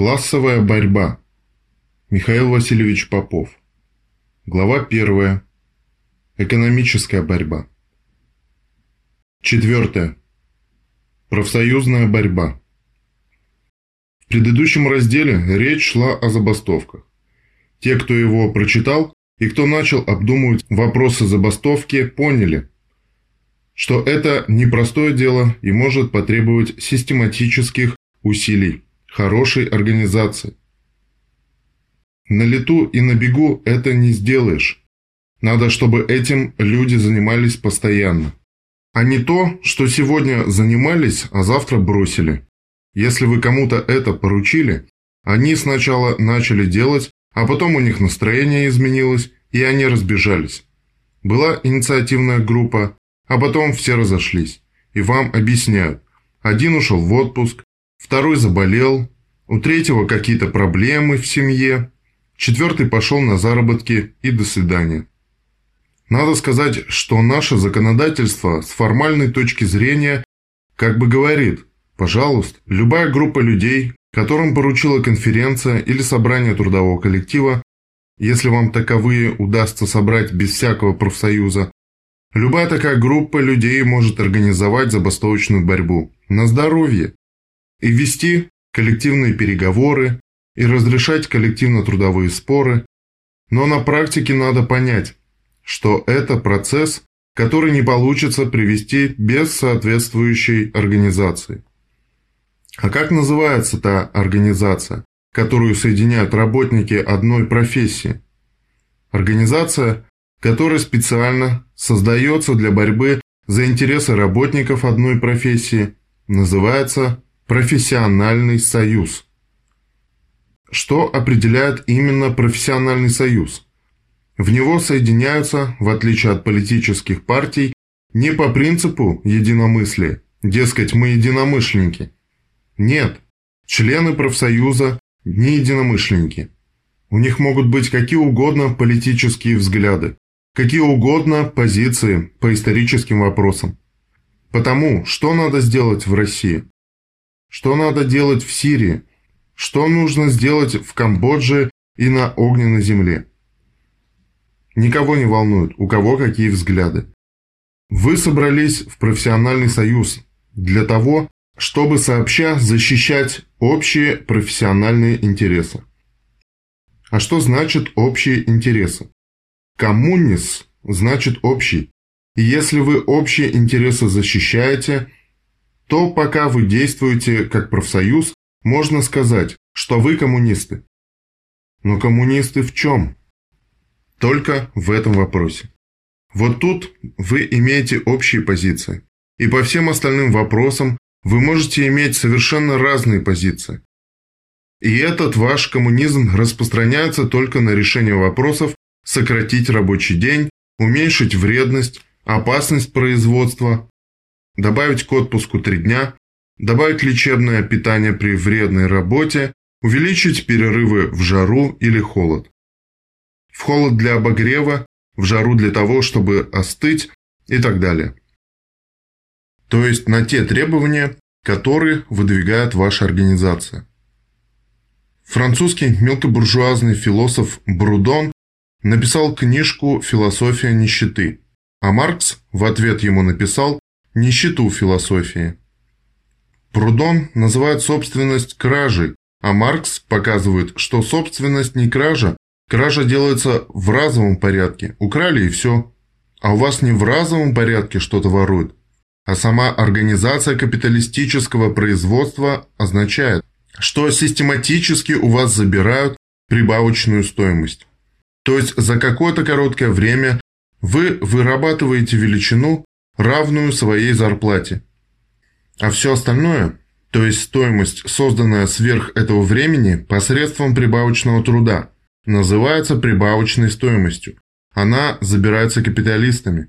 Классовая борьба. Михаил Васильевич Попов. Глава 1. Экономическая борьба. Четвертое. Профсоюзная борьба. В предыдущем разделе речь шла о забастовках. Те, кто его прочитал и кто начал обдумывать вопросы забастовки, поняли, что это непростое дело и может потребовать систематических усилий хорошей организации. На лету и на бегу это не сделаешь. Надо, чтобы этим люди занимались постоянно. А не то, что сегодня занимались, а завтра бросили. Если вы кому-то это поручили, они сначала начали делать, а потом у них настроение изменилось, и они разбежались. Была инициативная группа, а потом все разошлись. И вам объясняют. Один ушел в отпуск, второй заболел, у третьего какие-то проблемы в семье, четвертый пошел на заработки и до свидания. Надо сказать, что наше законодательство с формальной точки зрения как бы говорит, пожалуйста, любая группа людей, которым поручила конференция или собрание трудового коллектива, если вам таковые удастся собрать без всякого профсоюза, любая такая группа людей может организовать забастовочную борьбу на здоровье и вести коллективные переговоры и разрешать коллективно-трудовые споры, но на практике надо понять, что это процесс, который не получится привести без соответствующей организации. А как называется та организация, которую соединяют работники одной профессии? Организация, которая специально создается для борьбы за интересы работников одной профессии, называется профессиональный союз. Что определяет именно профессиональный союз? В него соединяются, в отличие от политических партий, не по принципу единомыслия, дескать, мы единомышленники. Нет, члены профсоюза не единомышленники. У них могут быть какие угодно политические взгляды, какие угодно позиции по историческим вопросам. Потому что надо сделать в России? Что надо делать в Сирии? Что нужно сделать в Камбодже и на огненной земле? Никого не волнует, у кого какие взгляды. Вы собрались в профессиональный союз для того, чтобы сообща защищать общие профессиональные интересы. А что значит общие интересы? Коммунис значит общий. И если вы общие интересы защищаете – то пока вы действуете как профсоюз, можно сказать, что вы коммунисты. Но коммунисты в чем? Только в этом вопросе. Вот тут вы имеете общие позиции. И по всем остальным вопросам вы можете иметь совершенно разные позиции. И этот ваш коммунизм распространяется только на решение вопросов сократить рабочий день, уменьшить вредность, опасность производства, добавить к отпуску 3 дня, добавить лечебное питание при вредной работе, увеличить перерывы в жару или холод. В холод для обогрева, в жару для того, чтобы остыть и так далее. То есть на те требования, которые выдвигает ваша организация. Французский мелкобуржуазный философ Брудон написал книжку «Философия нищеты», а Маркс в ответ ему написал нищету философии. Прудон называет собственность кражей, а Маркс показывает, что собственность не кража, кража делается в разовом порядке, украли и все. А у вас не в разовом порядке что-то воруют, а сама организация капиталистического производства означает, что систематически у вас забирают прибавочную стоимость. То есть за какое-то короткое время вы вырабатываете величину, равную своей зарплате. А все остальное, то есть стоимость, созданная сверх этого времени посредством прибавочного труда, называется прибавочной стоимостью. Она забирается капиталистами.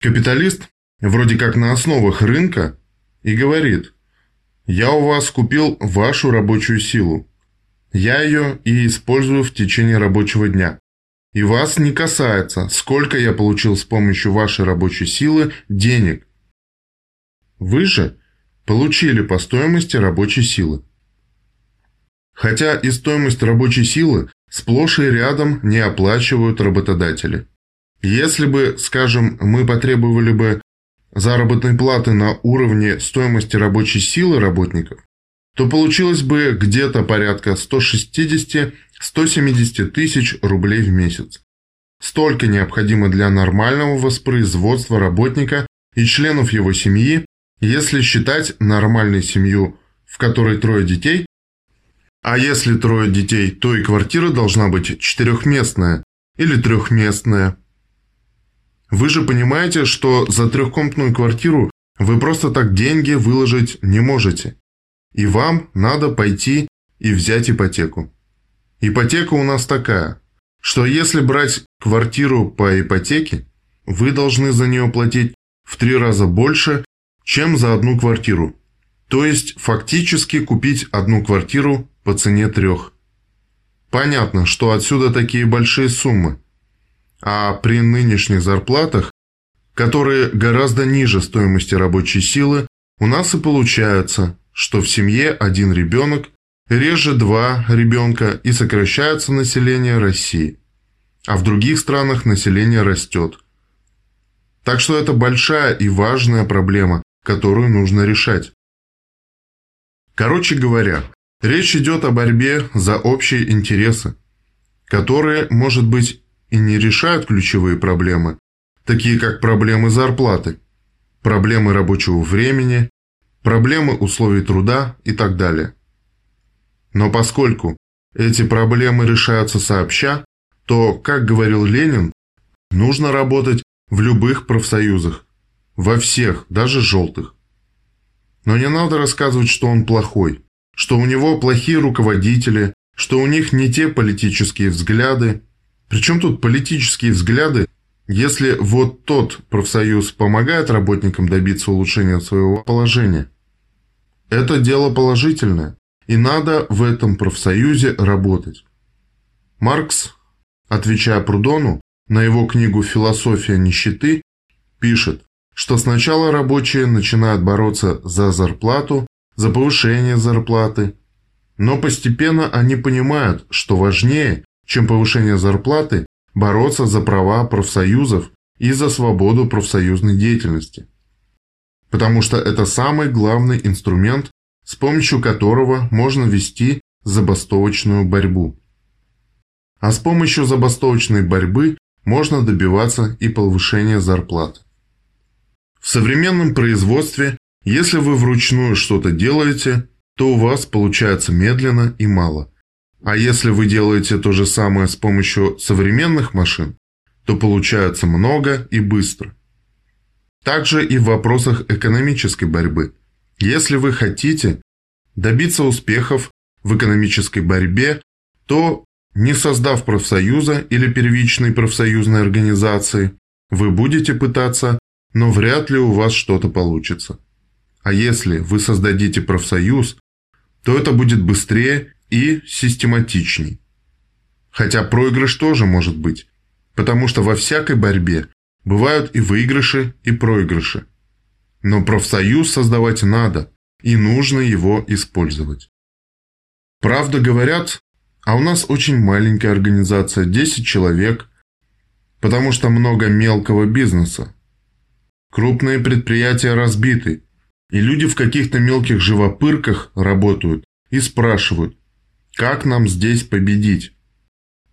Капиталист, вроде как на основах рынка, и говорит, я у вас купил вашу рабочую силу. Я ее и использую в течение рабочего дня. И вас не касается, сколько я получил с помощью вашей рабочей силы денег. Вы же получили по стоимости рабочей силы. хотя и стоимость рабочей силы сплошь и рядом не оплачивают работодатели. Если бы, скажем, мы потребовали бы заработной платы на уровне стоимости рабочей силы работников, то получилось бы где-то порядка 160-170 тысяч рублей в месяц. Столько необходимо для нормального воспроизводства работника и членов его семьи, если считать нормальной семью, в которой трое детей, а если трое детей, то и квартира должна быть четырехместная или трехместная. Вы же понимаете, что за трехкомнатную квартиру вы просто так деньги выложить не можете. И вам надо пойти и взять ипотеку. Ипотека у нас такая, что если брать квартиру по ипотеке, вы должны за нее платить в три раза больше, чем за одну квартиру. То есть фактически купить одну квартиру по цене трех. Понятно, что отсюда такие большие суммы. А при нынешних зарплатах, которые гораздо ниже стоимости рабочей силы, у нас и получается, что в семье один ребенок, реже два ребенка и сокращается население России. А в других странах население растет. Так что это большая и важная проблема, которую нужно решать. Короче говоря, речь идет о борьбе за общие интересы, которые, может быть, и не решают ключевые проблемы, такие как проблемы зарплаты, проблемы рабочего времени, проблемы условий труда и так далее. Но поскольку эти проблемы решаются сообща, то, как говорил Ленин, нужно работать в любых профсоюзах, во всех, даже желтых. Но не надо рассказывать, что он плохой, что у него плохие руководители, что у них не те политические взгляды, причем тут политические взгляды, если вот тот профсоюз помогает работникам добиться улучшения своего положения? Это дело положительное, и надо в этом профсоюзе работать. Маркс, отвечая Прудону на его книгу «Философия нищеты», пишет, что сначала рабочие начинают бороться за зарплату, за повышение зарплаты, но постепенно они понимают, что важнее чем повышение зарплаты, бороться за права профсоюзов и за свободу профсоюзной деятельности. Потому что это самый главный инструмент, с помощью которого можно вести забастовочную борьбу. А с помощью забастовочной борьбы можно добиваться и повышения зарплат. В современном производстве, если вы вручную что-то делаете, то у вас получается медленно и мало – а если вы делаете то же самое с помощью современных машин, то получается много и быстро. Также и в вопросах экономической борьбы. Если вы хотите добиться успехов в экономической борьбе, то не создав профсоюза или первичной профсоюзной организации, вы будете пытаться, но вряд ли у вас что-то получится. А если вы создадите профсоюз, то это будет быстрее и систематичней. Хотя проигрыш тоже может быть, потому что во всякой борьбе бывают и выигрыши, и проигрыши. Но профсоюз создавать надо, и нужно его использовать. Правда говорят, а у нас очень маленькая организация, 10 человек, потому что много мелкого бизнеса. Крупные предприятия разбиты, и люди в каких-то мелких живопырках работают и спрашивают, как нам здесь победить?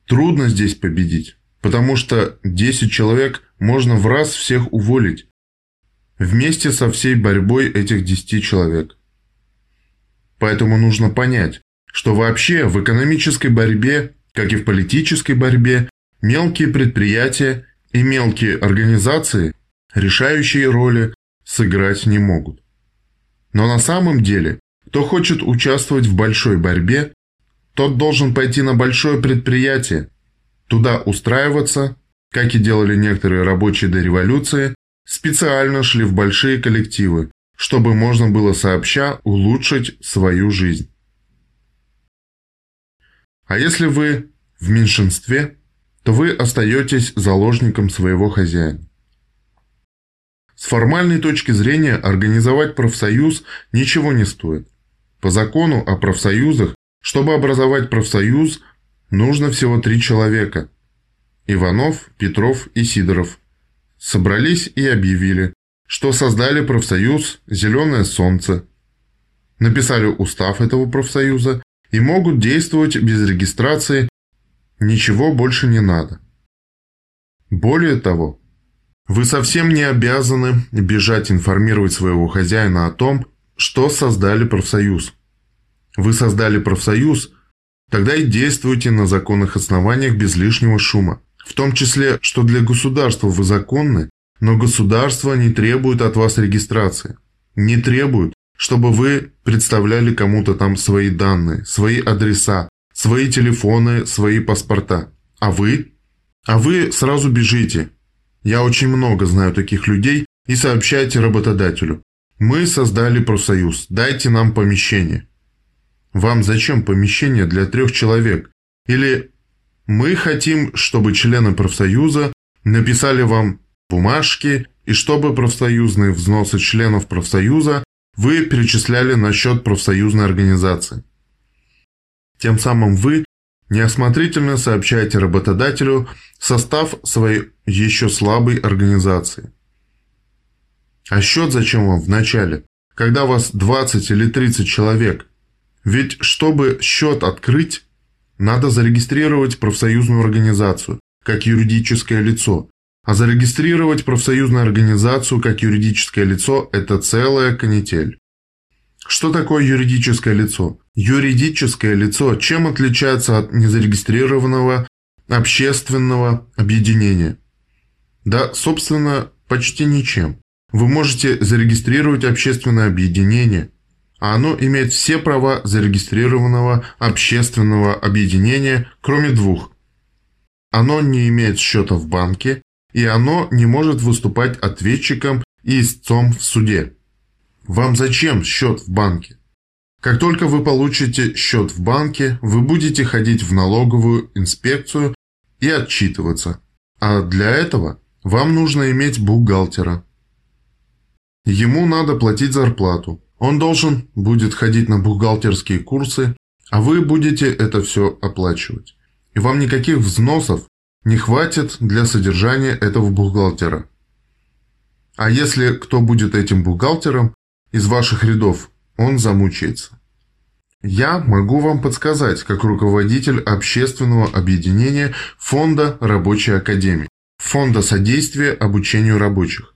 Трудно здесь победить, потому что 10 человек можно в раз всех уволить. Вместе со всей борьбой этих 10 человек. Поэтому нужно понять, что вообще в экономической борьбе, как и в политической борьбе, мелкие предприятия и мелкие организации решающие роли сыграть не могут. Но на самом деле, кто хочет участвовать в большой борьбе, тот должен пойти на большое предприятие, туда устраиваться, как и делали некоторые рабочие до революции, специально шли в большие коллективы, чтобы можно было сообща улучшить свою жизнь. А если вы в меньшинстве, то вы остаетесь заложником своего хозяина. С формальной точки зрения организовать профсоюз ничего не стоит. По закону о профсоюзах Чтобы образовать профсоюз, нужно всего три человека. Иванов, Петров и Сидоров. Собрались и объявили, что создали профсоюз «Зеленое солнце». Написали устав этого профсоюза и могут действовать без регистрации, ничего больше не надо. Более того, вы совсем не обязаны бежать информировать своего хозяина о том, что создали профсоюз. Вы создали профсоюз, тогда и действуйте на законных основаниях без лишнего шума. В том числе, что для государства вы законны, но государство не требует от вас регистрации. Не требует, чтобы вы представляли кому-то там свои данные, свои адреса, свои телефоны, свои паспорта. А вы? А вы сразу бежите. Я очень много знаю таких людей и сообщайте работодателю. Мы создали профсоюз, дайте нам помещение. Вам зачем помещение для трех человек? Или мы хотим, чтобы члены профсоюза написали вам бумажки, и чтобы профсоюзные взносы членов профсоюза вы перечисляли на счет профсоюзной организации. Тем самым вы неосмотрительно сообщаете работодателю состав своей еще слабой организации. А счет зачем вам в начале, когда вас 20 или 30 человек? Ведь чтобы счет открыть, надо зарегистрировать профсоюзную организацию как юридическое лицо, а зарегистрировать профсоюзную организацию как юридическое лицо – это целая канитель. Что такое юридическое лицо? Юридическое лицо чем отличается от незарегистрированного общественного объединения? Да, собственно, почти ничем. Вы можете зарегистрировать общественное объединение, а оно имеет все права зарегистрированного общественного объединения, кроме двух. Оно не имеет счета в банке и оно не может выступать ответчиком и истцом в суде. Вам зачем счет в банке? Как только вы получите счет в банке, вы будете ходить в налоговую инспекцию и отчитываться. А для этого вам нужно иметь бухгалтера. Ему надо платить зарплату. Он должен будет ходить на бухгалтерские курсы, а вы будете это все оплачивать. И вам никаких взносов не хватит для содержания этого бухгалтера. А если кто будет этим бухгалтером из ваших рядов, он замучается. Я могу вам подсказать, как руководитель общественного объединения Фонда Рабочей Академии, Фонда содействия обучению рабочих,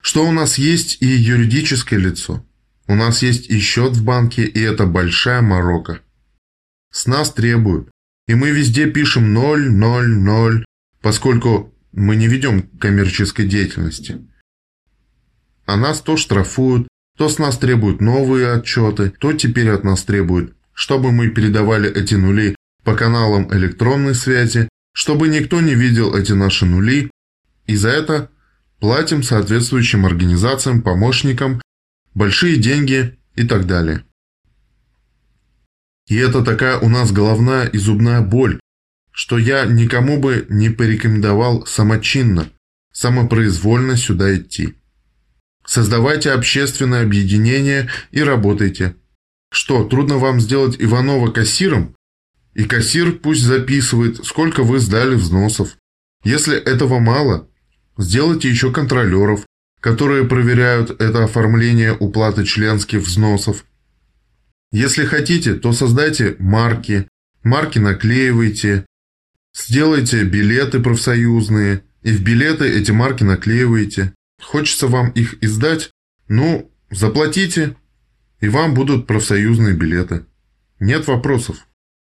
что у нас есть и юридическое лицо. У нас есть и счет в банке, и это большая морока. С нас требуют, и мы везде пишем 0, 0, 0, поскольку мы не ведем коммерческой деятельности. А нас то штрафуют, то с нас требуют новые отчеты, то теперь от нас требуют, чтобы мы передавали эти нули по каналам электронной связи, чтобы никто не видел эти наши нули, и за это платим соответствующим организациям, помощникам, большие деньги и так далее. И это такая у нас головная и зубная боль, что я никому бы не порекомендовал самочинно, самопроизвольно сюда идти. Создавайте общественное объединение и работайте. Что, трудно вам сделать Иванова кассиром? И кассир пусть записывает, сколько вы сдали взносов. Если этого мало, сделайте еще контролеров, которые проверяют это оформление уплаты членских взносов. Если хотите, то создайте марки, марки наклеивайте, сделайте билеты профсоюзные, и в билеты эти марки наклеиваете. Хочется вам их издать? Ну, заплатите, и вам будут профсоюзные билеты. Нет вопросов.